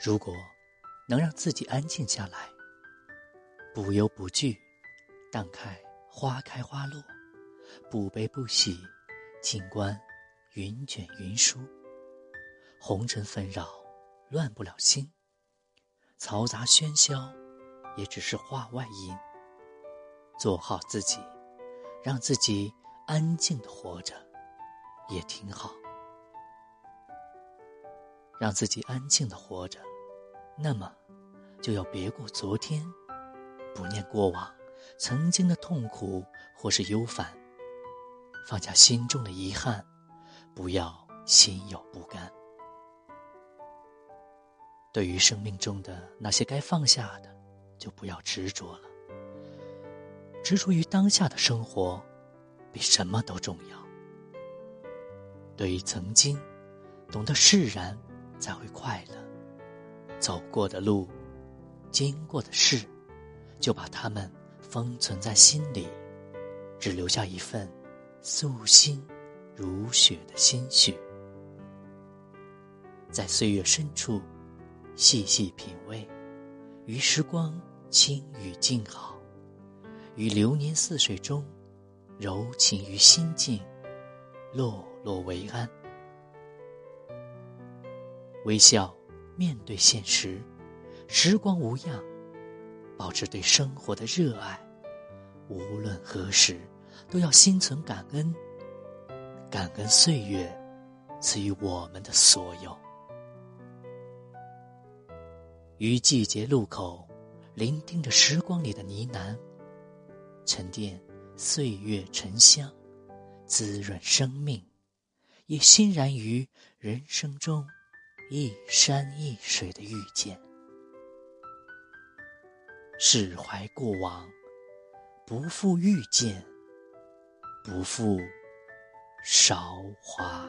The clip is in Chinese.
如果能让自己安静下来，不忧不惧，荡开花开花落，不悲不喜，静观云卷云舒。红尘纷扰，乱不了心；嘈杂喧嚣，也只是话外音。做好自己，让自己安静的活着，也挺好。让自己安静的活着，那么就要别过昨天，不念过往曾经的痛苦或是忧烦，放下心中的遗憾，不要心有不甘。对于生命中的那些该放下的，就不要执着了。执着于当下的生活，比什么都重要。对于曾经，懂得释然。才会快乐。走过的路，经过的事，就把它们封存在心里，只留下一份素心如雪的心绪。在岁月深处，细细品味，于时光轻语静好，于流年似水中，柔情于心境，落落为安。微笑，面对现实，时光无恙，保持对生活的热爱。无论何时，都要心存感恩，感恩岁月赐予我们的所有。于季节路口，聆听着时光里的呢喃，沉淀岁月沉香，滋润生命，也欣然于人生中。一山一水的遇见，释怀过往，不负遇见，不负韶华。